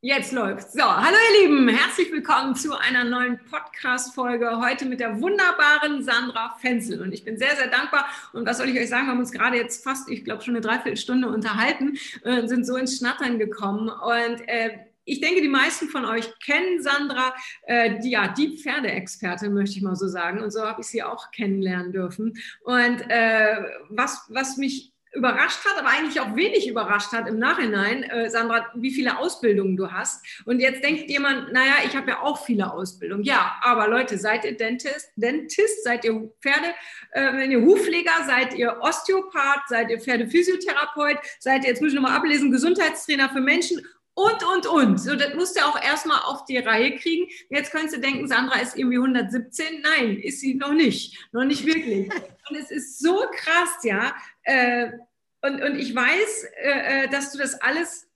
Jetzt läuft's. So, hallo ihr Lieben, herzlich willkommen zu einer neuen Podcast-Folge. Heute mit der wunderbaren Sandra Fenzel. Und ich bin sehr, sehr dankbar. Und was soll ich euch sagen? Wir haben uns gerade jetzt fast, ich glaube, schon eine Dreiviertelstunde unterhalten und sind so ins Schnattern gekommen. Und äh, ich denke, die meisten von euch kennen Sandra, äh, die, ja, die Pferdeexpertin, möchte ich mal so sagen. Und so habe ich sie auch kennenlernen dürfen. Und äh, was, was mich überrascht hat, aber eigentlich auch wenig überrascht hat im Nachhinein, äh, Sandra, wie viele Ausbildungen du hast. Und jetzt denkt jemand, naja, ich habe ja auch viele Ausbildungen. Ja, aber Leute, seid ihr Dentist, Dentist seid ihr Pferde, äh, wenn ihr Hufpfleger, seid ihr Osteopath, seid ihr Pferdephysiotherapeut, seid ihr, jetzt muss ich nochmal ablesen, Gesundheitstrainer für Menschen und, und, und. So, das musst du auch erstmal auf die Reihe kriegen. Jetzt könntest du denken, Sandra ist irgendwie 117. Nein, ist sie noch nicht. Noch nicht wirklich. Und es ist so krass, ja. Äh, und, und ich weiß, äh, äh, dass du das alles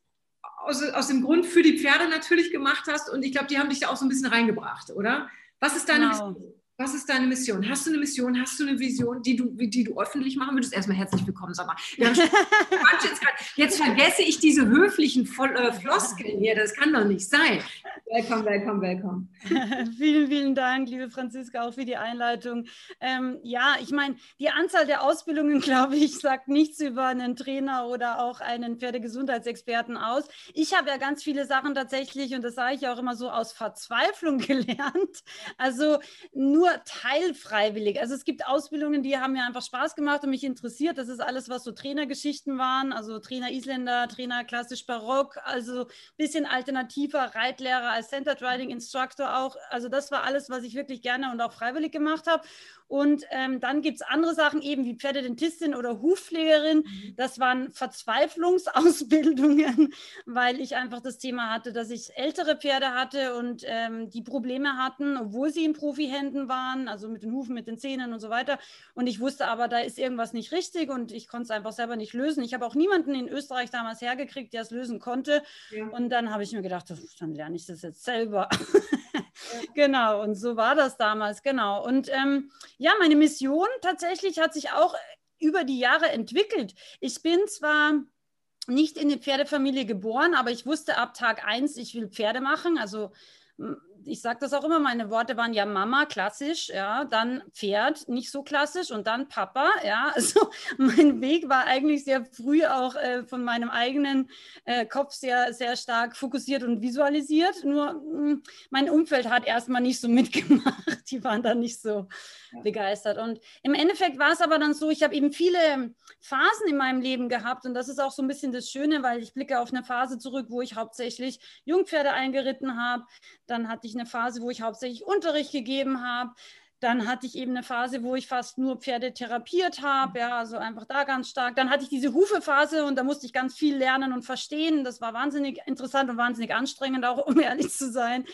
aus, aus dem Grund für die Pferde natürlich gemacht hast. Und ich glaube, die haben dich da auch so ein bisschen reingebracht, oder? Was ist deine genau. Was ist deine Mission? Hast du eine Mission? Hast du eine Vision, die du, die du öffentlich machen würdest? Erstmal herzlich willkommen, sag mal. jetzt, vergesse ich diese höflichen äh, Floskeln hier. Das kann doch nicht sein. Willkommen, willkommen, willkommen. vielen, vielen Dank, liebe Franziska, auch für die Einleitung. Ähm, ja, ich meine, die Anzahl der Ausbildungen, glaube ich, sagt nichts über einen Trainer oder auch einen Pferdegesundheitsexperten aus. Ich habe ja ganz viele Sachen tatsächlich, und das sage ich auch immer so, aus Verzweiflung gelernt. Also nur teilfreiwillig. Also es gibt Ausbildungen, die haben mir einfach Spaß gemacht und mich interessiert. Das ist alles, was so Trainergeschichten waren, also Trainer Isländer, Trainer klassisch Barock, also ein bisschen alternativer Reitlehrer als Centered Riding Instructor auch. Also das war alles, was ich wirklich gerne und auch freiwillig gemacht habe. Und ähm, dann gibt es andere Sachen, eben wie Pferdedentistin oder Hufpflegerin. Mhm. Das waren Verzweiflungsausbildungen, weil ich einfach das Thema hatte, dass ich ältere Pferde hatte und ähm, die Probleme hatten, obwohl sie in Profihänden waren, also mit den Hufen, mit den Zähnen und so weiter. Und ich wusste aber, da ist irgendwas nicht richtig und ich konnte es einfach selber nicht lösen. Ich habe auch niemanden in Österreich damals hergekriegt, der es lösen konnte. Ja. Und dann habe ich mir gedacht, dann lerne ich das jetzt selber. genau, und so war das damals, genau. Und ähm, ja, meine Mission tatsächlich hat sich auch über die Jahre entwickelt. Ich bin zwar nicht in eine Pferdefamilie geboren, aber ich wusste ab Tag eins, ich will Pferde machen. Also ich sage das auch immer, meine Worte waren ja Mama, klassisch, ja, dann Pferd, nicht so klassisch und dann Papa, ja. Also mein Weg war eigentlich sehr früh auch äh, von meinem eigenen äh, Kopf sehr, sehr stark fokussiert und visualisiert. Nur mh, hm, mein Umfeld hat erstmal nicht so mitgemacht. Die waren da nicht so ja. begeistert. Und im Endeffekt war es aber dann so, ich habe eben viele Phasen in meinem Leben gehabt und das ist auch so ein bisschen das Schöne, weil ich blicke auf eine Phase zurück, wo ich hauptsächlich Jungpferde eingeritten habe. Dann hatte ich eine Phase, wo ich hauptsächlich Unterricht gegeben habe. Dann hatte ich eben eine Phase, wo ich fast nur Pferde therapiert habe, ja, also einfach da ganz stark. Dann hatte ich diese Hufephase und da musste ich ganz viel lernen und verstehen. Das war wahnsinnig interessant und wahnsinnig anstrengend, auch um ehrlich zu sein.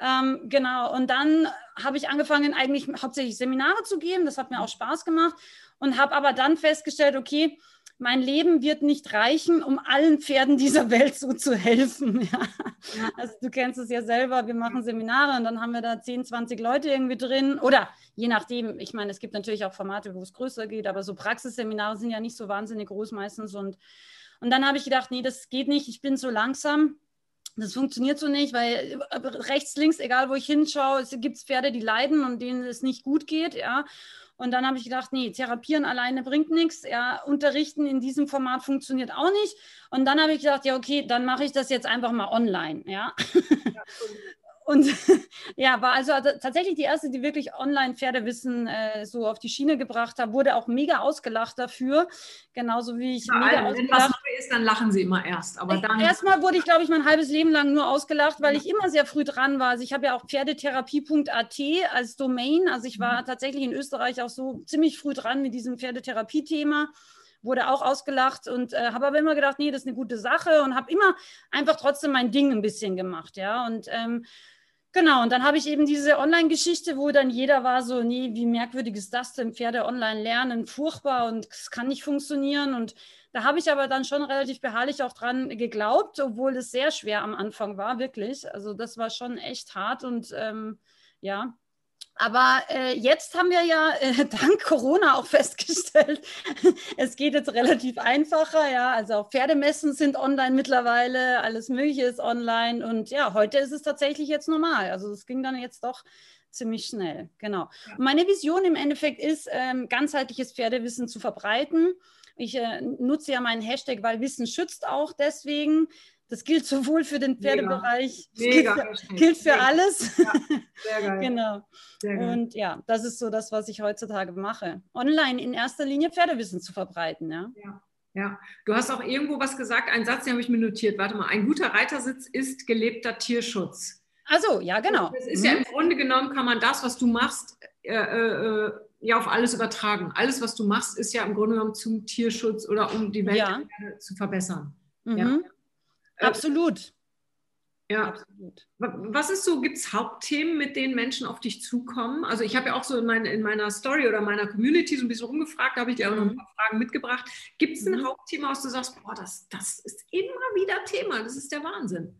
Ähm, genau, und dann habe ich angefangen, eigentlich hauptsächlich Seminare zu geben. Das hat mir auch Spaß gemacht und habe aber dann festgestellt, okay, mein Leben wird nicht reichen, um allen Pferden dieser Welt so zu helfen. Ja. Also du kennst es ja selber, wir machen Seminare und dann haben wir da 10, 20 Leute irgendwie drin oder je nachdem, ich meine, es gibt natürlich auch Formate, wo es größer geht, aber so Praxisseminare sind ja nicht so wahnsinnig groß meistens und, und dann habe ich gedacht, nee, das geht nicht, ich bin so langsam. Das funktioniert so nicht, weil rechts, links, egal wo ich hinschaue, es gibt Pferde, die leiden und denen es nicht gut geht, ja. Und dann habe ich gedacht, nee, therapieren alleine bringt nichts. Ja, unterrichten in diesem Format funktioniert auch nicht. Und dann habe ich gedacht, ja, okay, dann mache ich das jetzt einfach mal online. Ja. ja und ja, war also tatsächlich die erste, die wirklich Online-Pferdewissen äh, so auf die Schiene gebracht hat, wurde auch mega ausgelacht dafür. Genauso wie ich ja, mega also, neu ist, dann lachen sie immer erst. Aber dann Erstmal wurde ich, glaube ich, mein halbes Leben lang nur ausgelacht, weil ich immer sehr früh dran war. Also ich habe ja auch pferdetherapie.at als Domain. Also ich war mhm. tatsächlich in Österreich auch so ziemlich früh dran mit diesem Pferdetherapie-Thema wurde auch ausgelacht und äh, habe aber immer gedacht, nee, das ist eine gute Sache und habe immer einfach trotzdem mein Ding ein bisschen gemacht, ja. Und ähm, Genau, und dann habe ich eben diese Online-Geschichte, wo dann jeder war so, nee, wie merkwürdig ist das denn, Pferde online lernen, furchtbar und es kann nicht funktionieren. Und da habe ich aber dann schon relativ beharrlich auch dran geglaubt, obwohl es sehr schwer am Anfang war, wirklich. Also das war schon echt hart und ähm, ja, aber äh, jetzt haben wir ja äh, dank Corona auch festgestellt, es geht jetzt relativ einfacher. Ja, also auch Pferdemessen sind online mittlerweile, alles Mögliche ist online und ja, heute ist es tatsächlich jetzt normal. Also es ging dann jetzt doch ziemlich schnell. Genau. Und meine Vision im Endeffekt ist, ähm, ganzheitliches Pferdewissen zu verbreiten. Ich äh, nutze ja meinen Hashtag, weil Wissen schützt auch deswegen. Das gilt sowohl für den Pferdebereich, Mega. gilt, für, gilt für alles. Ja, sehr geil. genau. Sehr geil. Und ja, das ist so das, was ich heutzutage mache. Online in erster Linie Pferdewissen zu verbreiten. Ja. ja. Ja, du hast auch irgendwo was gesagt, einen Satz, den habe ich mir notiert. Warte mal, ein guter Reitersitz ist gelebter Tierschutz. Also ja, genau. Das ist mhm. ja im Grunde genommen, kann man das, was du machst, äh, äh, ja auf alles übertragen. Alles, was du machst, ist ja im Grunde genommen zum Tierschutz oder um die Welt ja. zu verbessern. Mhm. Ja. Äh, Absolut. Ja. Absolut. Was ist so, gibt es Hauptthemen, mit denen Menschen auf dich zukommen? Also ich habe ja auch so in, mein, in, meiner Story oder meiner Community so ein bisschen rumgefragt, da habe ich dir auch noch ein mhm. paar Fragen mitgebracht. Gibt es ein mhm. Hauptthema, was du sagst, boah, das, das ist immer wieder Thema, das ist der Wahnsinn?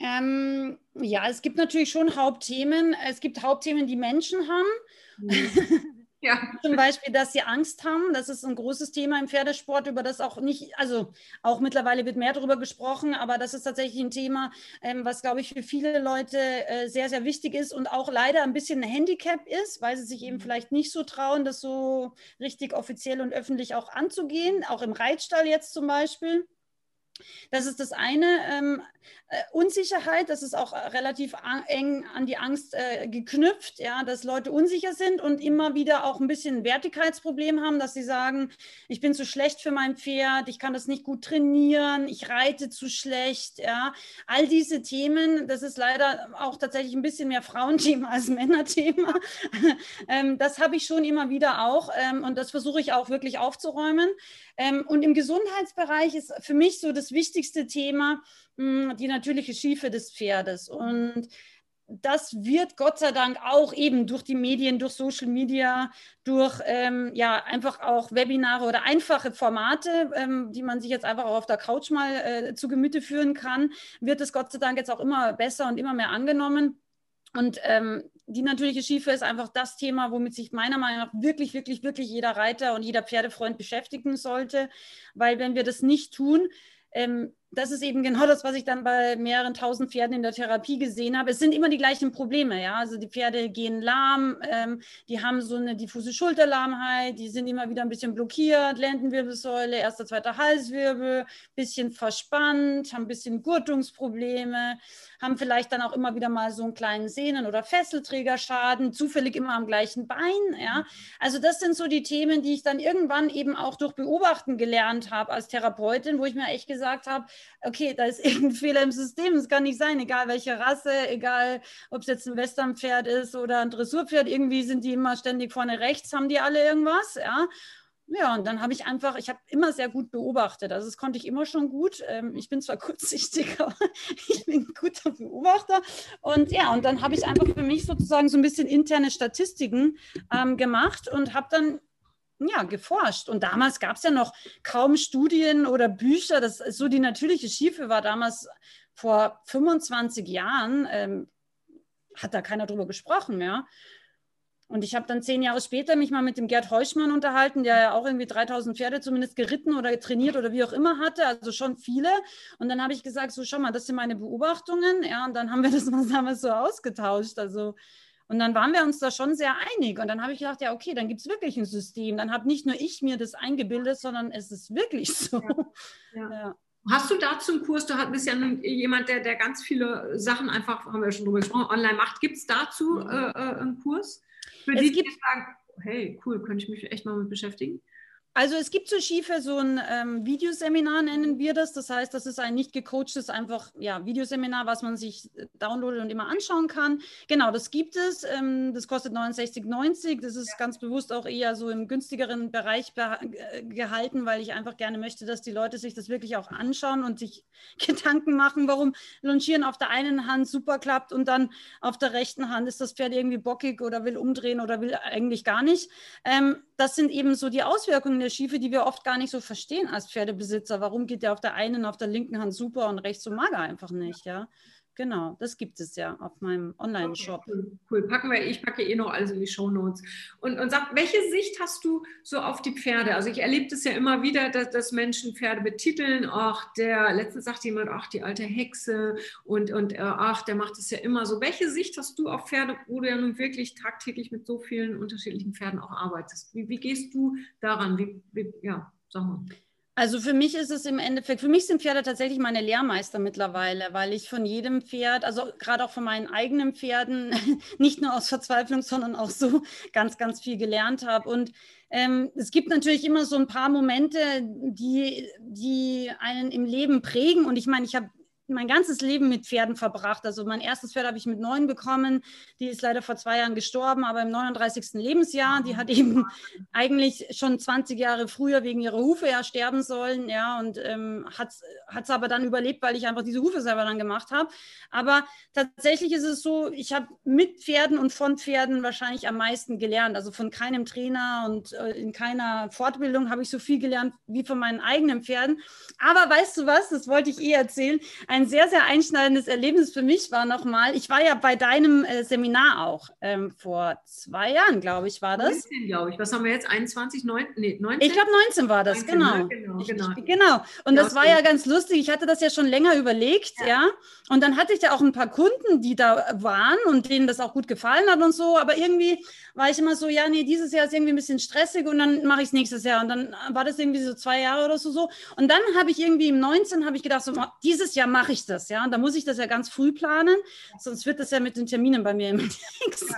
Ähm, ja, es gibt natürlich schon Hauptthemen. Es gibt Hauptthemen, die Menschen haben. Mhm. Ja. Zum Beispiel, dass sie Angst haben. Das ist ein großes Thema im Pferdesport, über das auch nicht, also auch mittlerweile wird mehr darüber gesprochen, aber das ist tatsächlich ein Thema, ähm, was, glaube ich, für viele Leute äh, sehr, sehr wichtig ist und auch leider ein bisschen ein Handicap ist, weil sie sich eben mhm. vielleicht nicht so trauen, das so richtig offiziell und öffentlich auch anzugehen, auch im Reitstall jetzt zum Beispiel. Das ist das eine. Ähm, äh, Unsicherheit, das ist auch äh, relativ eng an die Angst äh, geknüpft, ja, dass Leute unsicher sind und immer wieder auch ein bisschen ein Wertigkeitsproblem haben, dass sie sagen, ich bin zu schlecht für mein Pferd, ich kann das nicht gut trainieren, ich reite zu schlecht, ja. All diese Themen, das ist leider auch tatsächlich ein bisschen mehr Frauenthema als Männerthema. ähm, das habe ich schon immer wieder auch ähm, und das versuche ich auch wirklich aufzuräumen. Ähm, und im Gesundheitsbereich ist für mich so das wichtigste Thema, die natürliche Schiefe des Pferdes. Und das wird Gott sei Dank auch eben durch die Medien, durch Social Media, durch ähm, ja einfach auch Webinare oder einfache Formate, ähm, die man sich jetzt einfach auch auf der Couch mal äh, zu Gemüte führen kann, wird es Gott sei Dank jetzt auch immer besser und immer mehr angenommen. Und ähm, die natürliche Schiefe ist einfach das Thema, womit sich meiner Meinung nach wirklich, wirklich, wirklich jeder Reiter und jeder Pferdefreund beschäftigen sollte. Weil wenn wir das nicht tun, ähm, das ist eben genau das, was ich dann bei mehreren tausend Pferden in der Therapie gesehen habe. Es sind immer die gleichen Probleme, ja. Also die Pferde gehen lahm, ähm, die haben so eine diffuse Schulterlahmheit, die sind immer wieder ein bisschen blockiert, Lendenwirbelsäule, erster, zweiter Halswirbel, bisschen verspannt, haben ein bisschen Gurtungsprobleme, haben vielleicht dann auch immer wieder mal so einen kleinen Sehnen- oder Fesselträgerschaden, zufällig immer am gleichen Bein, ja. Also das sind so die Themen, die ich dann irgendwann eben auch durch Beobachten gelernt habe als Therapeutin, wo ich mir echt gesagt habe, okay, da ist irgendein Fehler im System. Es kann nicht sein, egal welche Rasse, egal ob es jetzt ein Westernpferd ist oder ein Dressurpferd, irgendwie sind die immer ständig vorne rechts, haben die alle irgendwas, ja. Ja, und dann habe ich einfach, ich habe immer sehr gut beobachtet. Also das konnte ich immer schon gut. Ähm, ich bin zwar kurzsichtig, aber ich bin ein guter Beobachter. Und ja, und dann habe ich einfach für mich sozusagen so ein bisschen interne Statistiken ähm, gemacht und habe dann ja, geforscht. Und damals gab es ja noch kaum Studien oder Bücher. Das so die natürliche Schiefe war damals vor 25 Jahren, ähm, hat da keiner drüber gesprochen mehr. Und ich habe dann zehn Jahre später mich mal mit dem Gerd Heuschmann unterhalten, der ja auch irgendwie 3000 Pferde zumindest geritten oder trainiert oder wie auch immer hatte, also schon viele. Und dann habe ich gesagt, so schau mal, das sind meine Beobachtungen. Ja, und dann haben wir das damals so ausgetauscht. Also und dann waren wir uns da schon sehr einig. Und dann habe ich gedacht, ja, okay, dann gibt es wirklich ein System. Dann habe nicht nur ich mir das eingebildet, sondern es ist wirklich so. Ja. Ja. Hast du dazu einen Kurs? Du bist ja jemand, der, der ganz viele Sachen einfach, haben wir schon drüber gesprochen, online macht. Gibt es dazu äh, äh, einen Kurs? Für es die, die sagen, hey, cool, könnte ich mich echt mal mit beschäftigen? Also es gibt zu Schiefe so ein ähm, Videoseminar, nennen wir das. Das heißt, das ist ein nicht gecoachtes, einfach ja, Videoseminar, was man sich äh, downloadet und immer anschauen kann. Genau, das gibt es. Ähm, das kostet 69,90. Das ist ja. ganz bewusst auch eher so im günstigeren Bereich äh, gehalten, weil ich einfach gerne möchte, dass die Leute sich das wirklich auch anschauen und sich Gedanken machen, warum Longieren auf der einen Hand super klappt und dann auf der rechten Hand ist das Pferd irgendwie bockig oder will umdrehen oder will eigentlich gar nicht. Ähm, das sind eben so die Auswirkungen der Schiefe, die wir oft gar nicht so verstehen als Pferdebesitzer. Warum geht der auf der einen, auf der linken Hand super und rechts so mager einfach nicht, ja? Genau, das gibt es ja auf meinem Online-Shop. Okay, cool, cool, Packen wir, ich packe eh noch alles in die Show Notes. Und, und sag, welche Sicht hast du so auf die Pferde? Also ich erlebe das ja immer wieder, dass, dass Menschen Pferde betiteln. Ach, der, letztens sagt jemand, ach, die alte Hexe und, und äh, ach, der macht es ja immer so. Welche Sicht hast du auf Pferde, wo du ja nun wirklich tagtäglich mit so vielen unterschiedlichen Pferden auch arbeitest? Wie, wie gehst du daran? Wie, wie, ja, sag mal. Also für mich ist es im Endeffekt, für mich sind Pferde tatsächlich meine Lehrmeister mittlerweile, weil ich von jedem Pferd, also gerade auch von meinen eigenen Pferden, nicht nur aus Verzweiflung, sondern auch so ganz, ganz viel gelernt habe. Und ähm, es gibt natürlich immer so ein paar Momente, die, die einen im Leben prägen. Und ich meine, ich habe mein ganzes Leben mit Pferden verbracht. Also mein erstes Pferd habe ich mit neun bekommen. Die ist leider vor zwei Jahren gestorben, aber im 39. Lebensjahr. Die hat eben eigentlich schon 20 Jahre früher wegen ihrer Hufe ja sterben sollen. Ja, und ähm, hat es aber dann überlebt, weil ich einfach diese Hufe selber dann gemacht habe. Aber tatsächlich ist es so, ich habe mit Pferden und von Pferden wahrscheinlich am meisten gelernt. Also von keinem Trainer und äh, in keiner Fortbildung habe ich so viel gelernt wie von meinen eigenen Pferden. Aber weißt du was, das wollte ich eh erzählen. Ein ein sehr, sehr einschneidendes Erlebnis für mich war nochmal, ich war ja bei deinem äh, Seminar auch ähm, vor zwei Jahren, glaube ich, war das. 19, glaube ich. Was haben wir jetzt? 21, 9, nee, 19? Ich glaube, 19 war das, 19, genau. Ja, genau, genau. Ich, genau. Und ja, das war ja ganz lustig. Ich hatte das ja schon länger überlegt, ja. ja. Und dann hatte ich ja auch ein paar Kunden, die da waren und denen das auch gut gefallen hat und so. Aber irgendwie war ich immer so, ja, nee, dieses Jahr ist irgendwie ein bisschen stressig und dann mache ich es nächstes Jahr. Und dann war das irgendwie so zwei Jahre oder so. so. Und dann habe ich irgendwie im 19 habe ich gedacht, so, dieses Jahr mache ich das, ja. Und da muss ich das ja ganz früh planen, sonst wird das ja mit den Terminen bei mir immer nichts.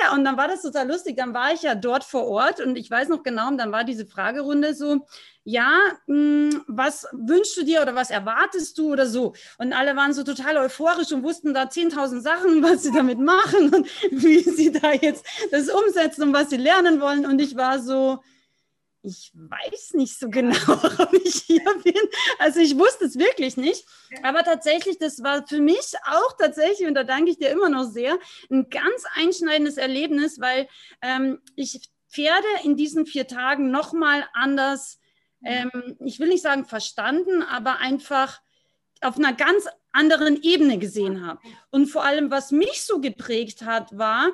Ja, und dann war das total lustig. Dann war ich ja dort vor Ort und ich weiß noch genau, und dann war diese Fragerunde so, ja, mh, hm, was wünschst du dir oder was erwartest du oder so? Und alle waren so total euphorisch und wussten da 10.000 Sachen, was sie damit machen und wie sie da jetzt das umsetzen und was sie lernen wollen. Und ich war so, ich weiß nicht so genau, warum ich hier bin. Also ich wusste es wirklich nicht. Aber tatsächlich, das war für mich auch tatsächlich, und da danke ich dir immer noch sehr, ein ganz einschneidendes Erlebnis, weil ähm, ich Pferde in diesen vier Tagen nochmal anders ähm, ich will nicht sagen verstanden, aber einfach auf einer ganz anderen Ebene gesehen habe. Und vor allem, was mich so geprägt hat, war,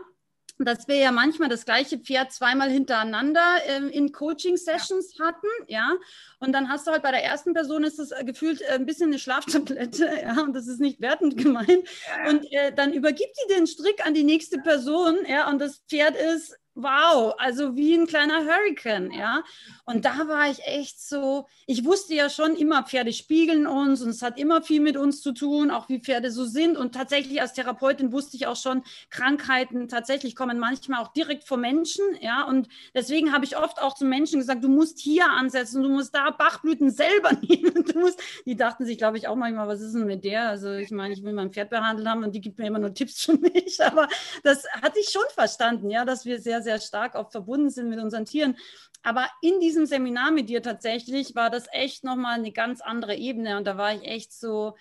dass wir ja manchmal das gleiche Pferd zweimal hintereinander äh, in Coaching-Sessions ja. hatten, ja. Und dann hast du halt bei der ersten Person ist das äh, gefühlt äh, ein bisschen eine Schlaftablette, ja, und das ist nicht wertend gemeint. Und äh, dann übergibt die den Strick an die nächste Person, ja, und das Pferd ist wow, also wie ein kleiner Hurricane, ja. Und da war ich echt so, ich wusste ja schon immer, Pferde spiegeln uns und es hat immer viel mit uns zu tun, auch wie Pferde so sind. Und tatsächlich als Therapeutin wusste ich auch schon, Krankheiten tatsächlich kommen manchmal auch direkt vor Menschen, ja. Und deswegen habe ich oft auch zu Menschen gesagt, du musst hier ansetzen, du musst da Bachblüten selber nehmen. Du musst, die dachten sich, glaube ich, auch manchmal, was ist denn mit der? Also ich meine, ich will mein Pferd behandelt haben und die gibt mir immer nur Tipps für mich. Aber das hatte ich schon verstanden, ja, dass wir sehr, sehr stark auch verbunden sind mit unseren Tieren. Aber in diesem Seminar mit dir tatsächlich war das echt nochmal eine ganz andere Ebene. Und da war ich echt so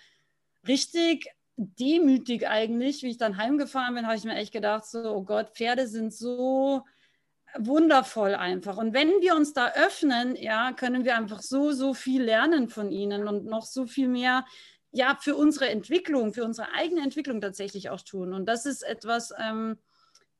richtig demütig eigentlich, wie ich dann heimgefahren bin, habe ich mir echt gedacht, so, oh Gott, Pferde sind so wundervoll einfach. Und wenn wir uns da öffnen, ja, können wir einfach so, so viel lernen von ihnen und noch so viel mehr, ja, für unsere Entwicklung, für unsere eigene Entwicklung tatsächlich auch tun. Und das ist etwas, ähm,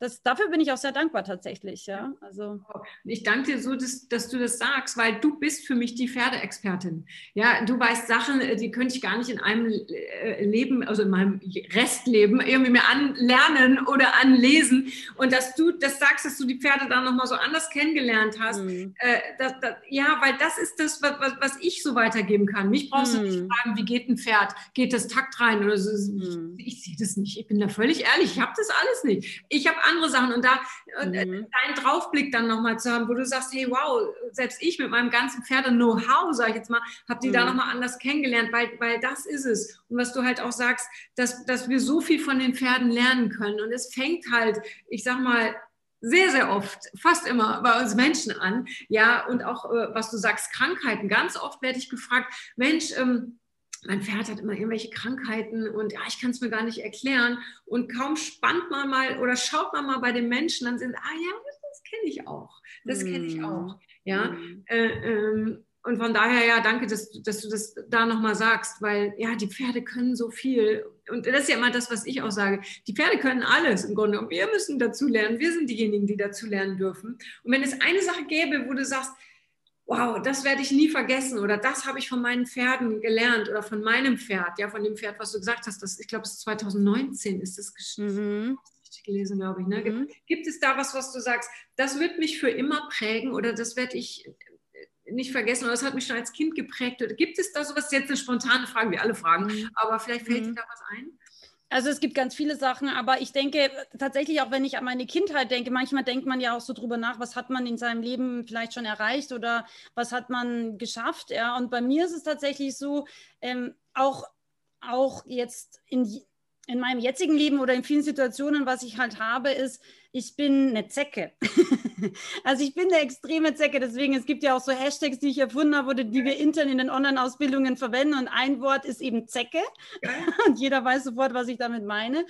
das, dafür bin ich auch sehr dankbar tatsächlich. Ja? Also. Ich danke dir so, dass, dass, du das sagst, weil du bist für mich die Pferdeexpertin. Ja, du weißt Sachen, äh, die könnte ich gar nicht in einem äh, Leben, also in meinem Restleben irgendwie mir anlernen oder anlesen. Und dass du das sagst, dass du die Pferde dann nochmal so anders kennengelernt hast. Mhm. Äh, das, das, ja, weil das ist das, was, was, ich so weitergeben kann. Mich brauchst mhm. du nicht fragen, wie geht ein Pferd? Geht das Takt rein? Oder so. Mhm. Ich, ich sehe das nicht. Ich bin da völlig ehrlich. Ich habe das alles nicht. Ich habe andere Sachen. Und da äh, mhm. deinen Draufblick dann nochmal zu haben, wo du sagst, hey, wow, selbst ich mit meinem ganzen Pferde-Know-how, sag ich jetzt mal, habe die mhm. da nochmal anders kennengelernt, weil, weil das ist es. Und was du halt auch sagst, dass, dass wir so viel von den Pferden lernen können. Und es fängt halt, ich sag mal, sehr, sehr oft, fast immer bei uns Menschen an. Ja, und auch, äh, was du sagst, Krankheiten. Ganz oft werde ich gefragt, Mensch, ähm, mein Pferd hat immer irgendwelche Krankheiten und ja, ich kann es mir gar nicht erklären. Und kaum spannt man mal oder schaut man mal bei den Menschen, dann sind, ah ja, das kenne ich auch. Das kenne ich mhm. auch. Ja, mhm. äh, ähm, und von daher, ja, danke, dass, dass du das da nochmal sagst, weil ja, die Pferde können so viel. Und das ist ja immer das, was ich auch sage. Die Pferde können alles im Grunde. Und wir müssen dazu lernen. Wir sind diejenigen, die dazu lernen dürfen. Und wenn es eine Sache gäbe, wo du sagst, wow, das werde ich nie vergessen oder das habe ich von meinen Pferden gelernt oder von meinem Pferd, ja, von dem Pferd, was du gesagt hast, das, ich glaube, es ist 2019 ist das mhm. gelesen, glaube ich. Ne? Mhm. Gibt es da was, was du sagst, das wird mich für immer prägen oder das werde ich nicht vergessen oder das hat mich schon als Kind geprägt? Oder gibt es da sowas? Jetzt eine spontane Frage, wie alle fragen, mhm. aber vielleicht fällt mhm. dir da was ein? Also es gibt ganz viele Sachen, aber ich denke tatsächlich auch, wenn ich an meine Kindheit denke, manchmal denkt man ja auch so drüber nach, was hat man in seinem Leben vielleicht schon erreicht oder was hat man geschafft. Ja, und bei mir ist es tatsächlich so, ähm, auch, auch jetzt in, in meinem jetzigen Leben oder in vielen Situationen, was ich halt habe, ist, ich bin eine Zecke. also ich bin eine extreme Zecke, deswegen es gibt ja auch so Hashtags, die ich erfunden habe oder die wir intern in den Online-Ausbildungen verwenden und ein Wort ist eben Zecke und jeder weiß sofort, was ich damit meine.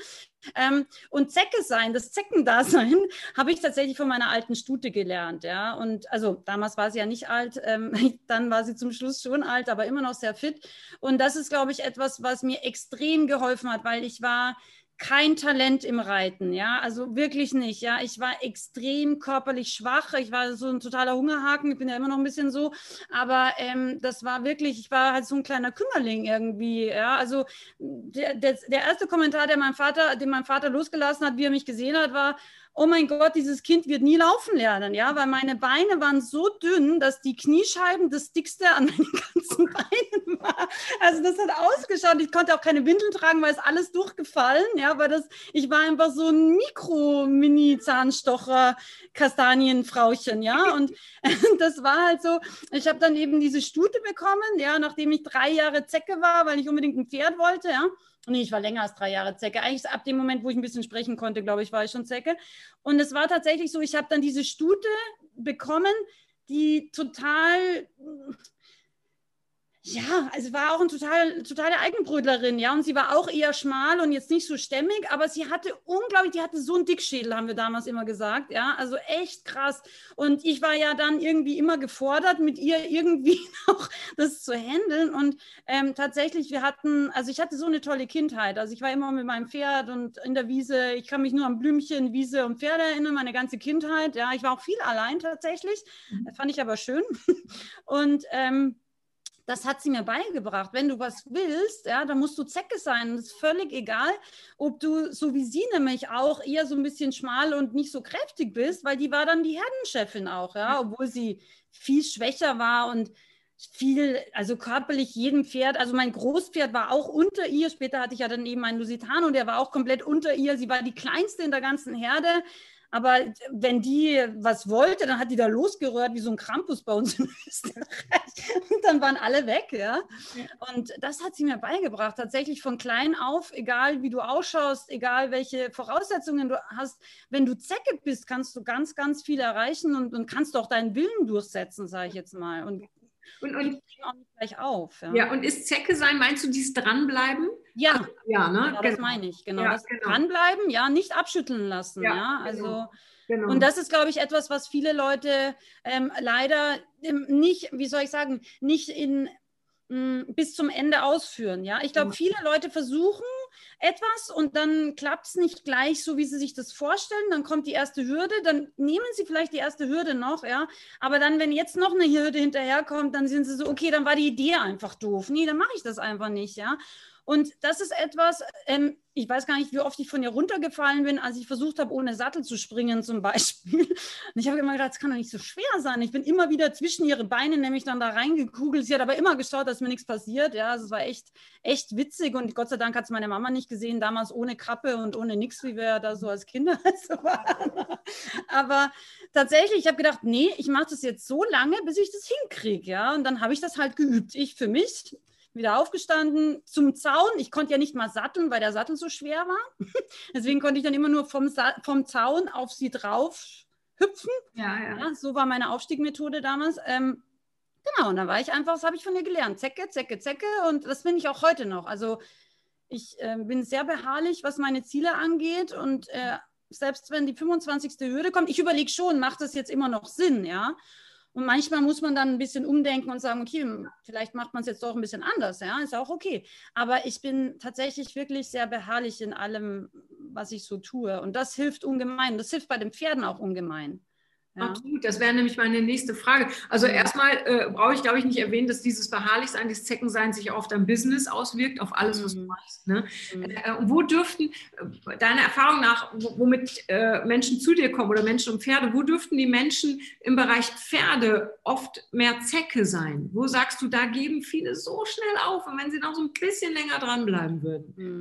Ähm, und Zecke sein, das Zeckendasein, habe ich tatsächlich von meiner alten Stute gelernt, ja. Und also damals war sie ja nicht alt, ähm, dann war sie zum Schluss schon alt, aber immer noch sehr fit. Und das ist, glaube ich, etwas, was mir extrem geholfen hat, weil ich war kein Talent im Reiten, ja, also wirklich nicht, ja. Ich war extrem körperlich schwach, ich war so ein totaler Hungerhaken, ich bin ja immer noch ein bisschen so, aber ähm, das war wirklich, ich war halt so ein kleiner Kümmerling irgendwie, ja. Also der, der, der erste Kommentar, der mein Vater, den mein Vater losgelassen hat, wie er mich gesehen hat, war, oh mein Gott, dieses Kind wird nie laufen lernen, ja, weil meine Beine waren so dünn, dass die Kniescheiben das dickste an meinen ganzen Beinen war. Also das hat ausgeschaut. Ich konnte auch keine Windeln tragen, weil es alles durchgefallen, ja, weil das, ich war einfach so ein Mikro-Mini-Zahnstocher, Kastanienfrauchen, ja, und das war halt so, ich habe dann eben diese Stute bekommen, ja, nachdem ich drei Jahre Zecke war, weil ich unbedingt ein Pferd wollte, ja. Nee, ich war länger als drei Jahre Zecke. Eigentlich ab dem Moment, wo ich ein bisschen sprechen konnte, glaube ich, war ich schon Zecke. Und es war tatsächlich so, ich habe dann diese Stute bekommen, die total ja, also war auch eine total, totale Eigenbrötlerin, ja, und sie war auch eher schmal und jetzt nicht so stämmig, aber sie hatte unglaublich, die hatte so einen Dickschädel, haben wir damals immer gesagt, ja, also echt krass. Und ich war ja dann irgendwie immer gefordert, mit ihr irgendwie noch das zu handeln. Und ähm, tatsächlich, wir hatten, also ich hatte so eine tolle Kindheit, also ich war immer mit meinem Pferd und in der Wiese, ich kann mich nur an Blümchen, Wiese und Pferde erinnern, meine ganze Kindheit, ja, ich war auch viel allein tatsächlich, mhm. das fand ich aber schön. Und ähm, das hat sie mir beigebracht. Wenn du was willst, ja, dann musst du Zecke sein. Das ist völlig egal, ob du, so wie sie nämlich auch, eher so ein bisschen schmal und nicht so kräftig bist, weil die war dann die Herdenchefin auch, ja, obwohl sie viel schwächer war und viel, also körperlich jedem Pferd, also mein Großpferd war auch unter ihr, später hatte ich ja dann eben einen Lusitano, der war auch komplett unter ihr, sie war die kleinste in der ganzen Herde, aber wenn die was wollte, dann hat die da losgerührt wie so ein Krampus bei uns in Österreich. Und dann waren alle weg, ja. Und das hat sie mir beigebracht. Tatsächlich von klein auf, egal wie du ausschaust, egal welche Voraussetzungen du hast, wenn du Zecke bist, kannst du ganz, ganz viel erreichen und, und kannst auch deinen Willen durchsetzen, sage ich jetzt mal. Und und, und auch nicht gleich auf. Ja. ja, und ist Zecke sein, meinst du dieses Dranbleiben? Ja, ja, ne? Genau, das genau. meine ich. Genau, ja, das genau. Dranbleiben, ja, nicht abschütteln lassen. Ja, ja? also. Genau. Genau. Und das ist, glaube ich, etwas, was viele Leute ähm, leider ähm, nicht, wie soll ich sagen, nicht in, mh, mm, bis zum Ende ausführen. Ja, ich glaube, viele Leute versuchen etwas und dann klappt es nicht gleich so, wie sie sich das vorstellen. Dann kommt die erste Hürde, dann nehmen sie vielleicht die erste Hürde noch, ja. Aber dann, wenn jetzt noch eine Hürde hinterherkommt, dann sind sie so, okay, dann war die Idee einfach doof. Nee, dann mache ich das einfach nicht, ja. Und das ist etwas, ähm, ich weiß gar nicht, wie oft ich von ihr runtergefallen bin, als ich versucht habe, ohne Sattel zu springen zum Beispiel. Und ich habe immer gedacht, das kann doch nicht so schwer sein. Ich bin immer wieder zwischen ihre Beine nämlich dann da reingekugelt. Sie hat aber immer geschaut, dass mir nichts passiert. Ja, also es war echt, echt witzig und Gott sei Dank hat es meine Mama nicht gesehen, damals ohne Kappe und ohne nichts, wie wir da so als Kinder so waren. Aber tatsächlich, ich habe gedacht, nee, ich mache das jetzt so lange, bis ich das hinkriege. Ja? Und dann habe ich das halt geübt. Ich für mich wieder aufgestanden zum Zaun. Ich konnte ja nicht mal satteln, weil der Sattel so schwer war. Deswegen konnte ich dann immer nur vom, vom Zaun auf sie drauf hüpfen. Ja, ja. ja so war meine Aufstiegmethode damals. Ähm, genau, und da war ich einfach, das habe ich von ihr gelernt. Zecke, Zecke, Zecke. Und das bin ich auch heute noch. Also ich äh, bin sehr beharrlich, was meine Ziele angeht. Und äh, selbst wenn die 25. Hürde kommt, ich überlege schon, macht das jetzt immer noch Sinn, ja? Und manchmal muss man dann ein bisschen umdenken und sagen, okay, vielleicht macht man es jetzt doch ein bisschen anders, ja, ist auch okay. Aber ich bin tatsächlich wirklich sehr beharrlich in allem, was ich so tue. Und das hilft ungemein. Das hilft bei den Pferden auch ungemein. Ja. Absolut, das wäre nämlich meine nächste Frage. Also erstmal äh, brauche ich, glaube ich, nicht erwähnen, dass dieses Beharrlichsein, dieses Zeckensein sich auf dein Business auswirkt, auf alles, was du mhm. machst. Ne? Mhm. Äh, wo dürften, äh, deiner Erfahrung nach, womit äh, Menschen zu dir kommen oder Menschen und Pferde, wo dürften die Menschen im Bereich Pferde oft mehr Zecke sein? Wo sagst du, da geben viele so schnell auf und wenn sie noch so ein bisschen länger dranbleiben würden? Mhm.